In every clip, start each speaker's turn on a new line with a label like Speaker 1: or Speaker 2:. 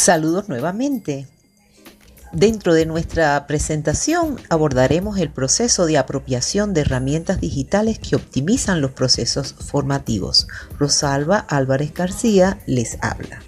Speaker 1: Saludos nuevamente. Dentro de nuestra presentación abordaremos el proceso de apropiación de herramientas digitales que optimizan los procesos formativos. Rosalba Álvarez García les habla.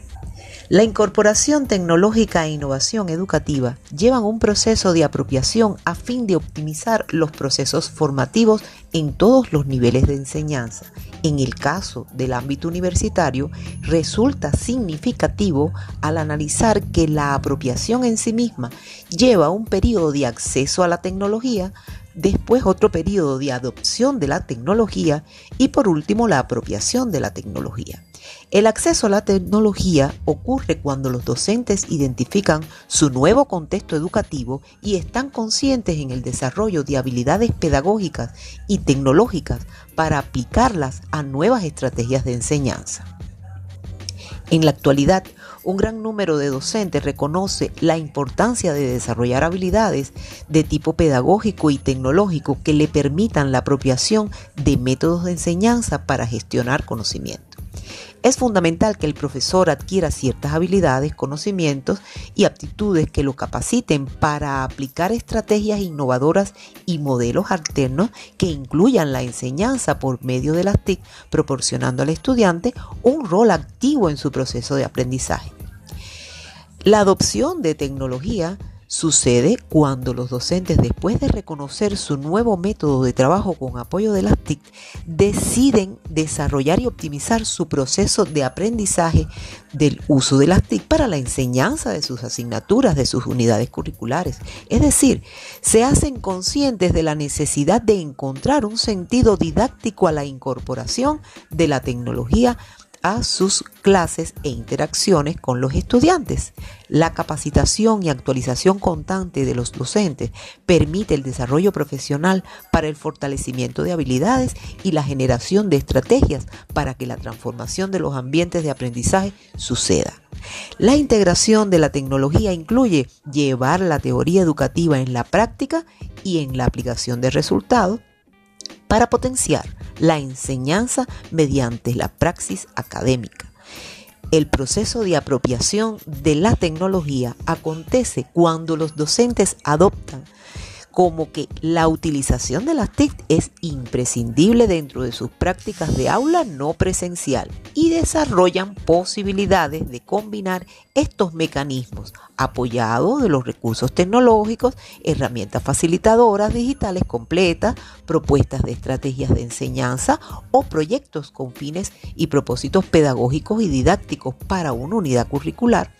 Speaker 1: La incorporación tecnológica e innovación educativa llevan un proceso de apropiación a fin de optimizar los procesos formativos en todos los niveles de enseñanza. En el caso del ámbito universitario, resulta significativo al analizar que la apropiación en sí misma lleva un periodo de acceso a la tecnología, después otro periodo de adopción de la tecnología y por último la apropiación de la tecnología. El acceso a la tecnología ocurre cuando los docentes identifican su nuevo contexto educativo y están conscientes en el desarrollo de habilidades pedagógicas y tecnológicas para aplicarlas a nuevas estrategias de enseñanza. En la actualidad, un gran número de docentes reconoce la importancia de desarrollar habilidades de tipo pedagógico y tecnológico que le permitan la apropiación de métodos de enseñanza para gestionar conocimiento. Es fundamental que el profesor adquiera ciertas habilidades, conocimientos y aptitudes que lo capaciten para aplicar estrategias innovadoras y modelos alternos que incluyan la enseñanza por medio de las TIC, proporcionando al estudiante un rol activo en su proceso de aprendizaje. La adopción de tecnología Sucede cuando los docentes, después de reconocer su nuevo método de trabajo con apoyo de las TIC, deciden desarrollar y optimizar su proceso de aprendizaje del uso de las TIC para la enseñanza de sus asignaturas, de sus unidades curriculares. Es decir, se hacen conscientes de la necesidad de encontrar un sentido didáctico a la incorporación de la tecnología a sus clases e interacciones con los estudiantes. La capacitación y actualización constante de los docentes permite el desarrollo profesional para el fortalecimiento de habilidades y la generación de estrategias para que la transformación de los ambientes de aprendizaje suceda. La integración de la tecnología incluye llevar la teoría educativa en la práctica y en la aplicación de resultados para potenciar la enseñanza mediante la praxis académica. El proceso de apropiación de la tecnología acontece cuando los docentes adoptan como que la utilización de las TIC es imprescindible dentro de sus prácticas de aula no presencial y desarrollan posibilidades de combinar estos mecanismos apoyados de los recursos tecnológicos, herramientas facilitadoras digitales completas, propuestas de estrategias de enseñanza o proyectos con fines y propósitos pedagógicos y didácticos para una unidad curricular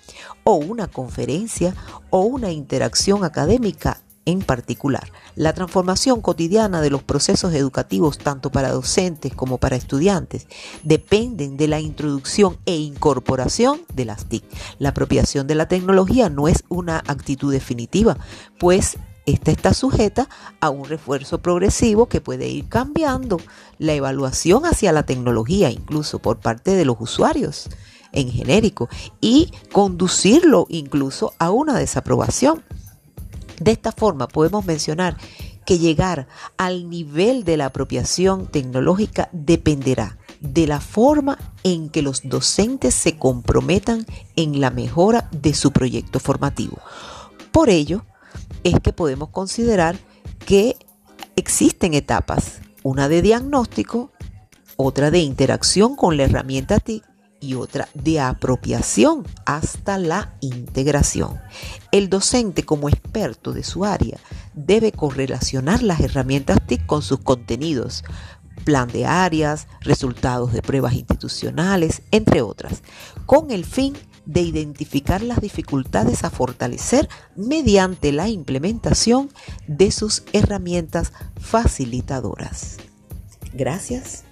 Speaker 1: o una conferencia o una interacción académica en particular. La transformación cotidiana de los procesos educativos, tanto para docentes como para estudiantes, dependen de la introducción e incorporación de las TIC. La apropiación de la tecnología no es una actitud definitiva, pues esta está sujeta a un refuerzo progresivo que puede ir cambiando la evaluación hacia la tecnología, incluso por parte de los usuarios en genérico, y conducirlo incluso a una desaprobación. De esta forma podemos mencionar que llegar al nivel de la apropiación tecnológica dependerá de la forma en que los docentes se comprometan en la mejora de su proyecto formativo. Por ello, es que podemos considerar que existen etapas, una de diagnóstico, otra de interacción con la herramienta TIC y otra de apropiación hasta la integración. El docente como experto de su área debe correlacionar las herramientas TIC con sus contenidos, plan de áreas, resultados de pruebas institucionales, entre otras, con el fin de identificar las dificultades a fortalecer mediante la implementación de sus herramientas facilitadoras. Gracias.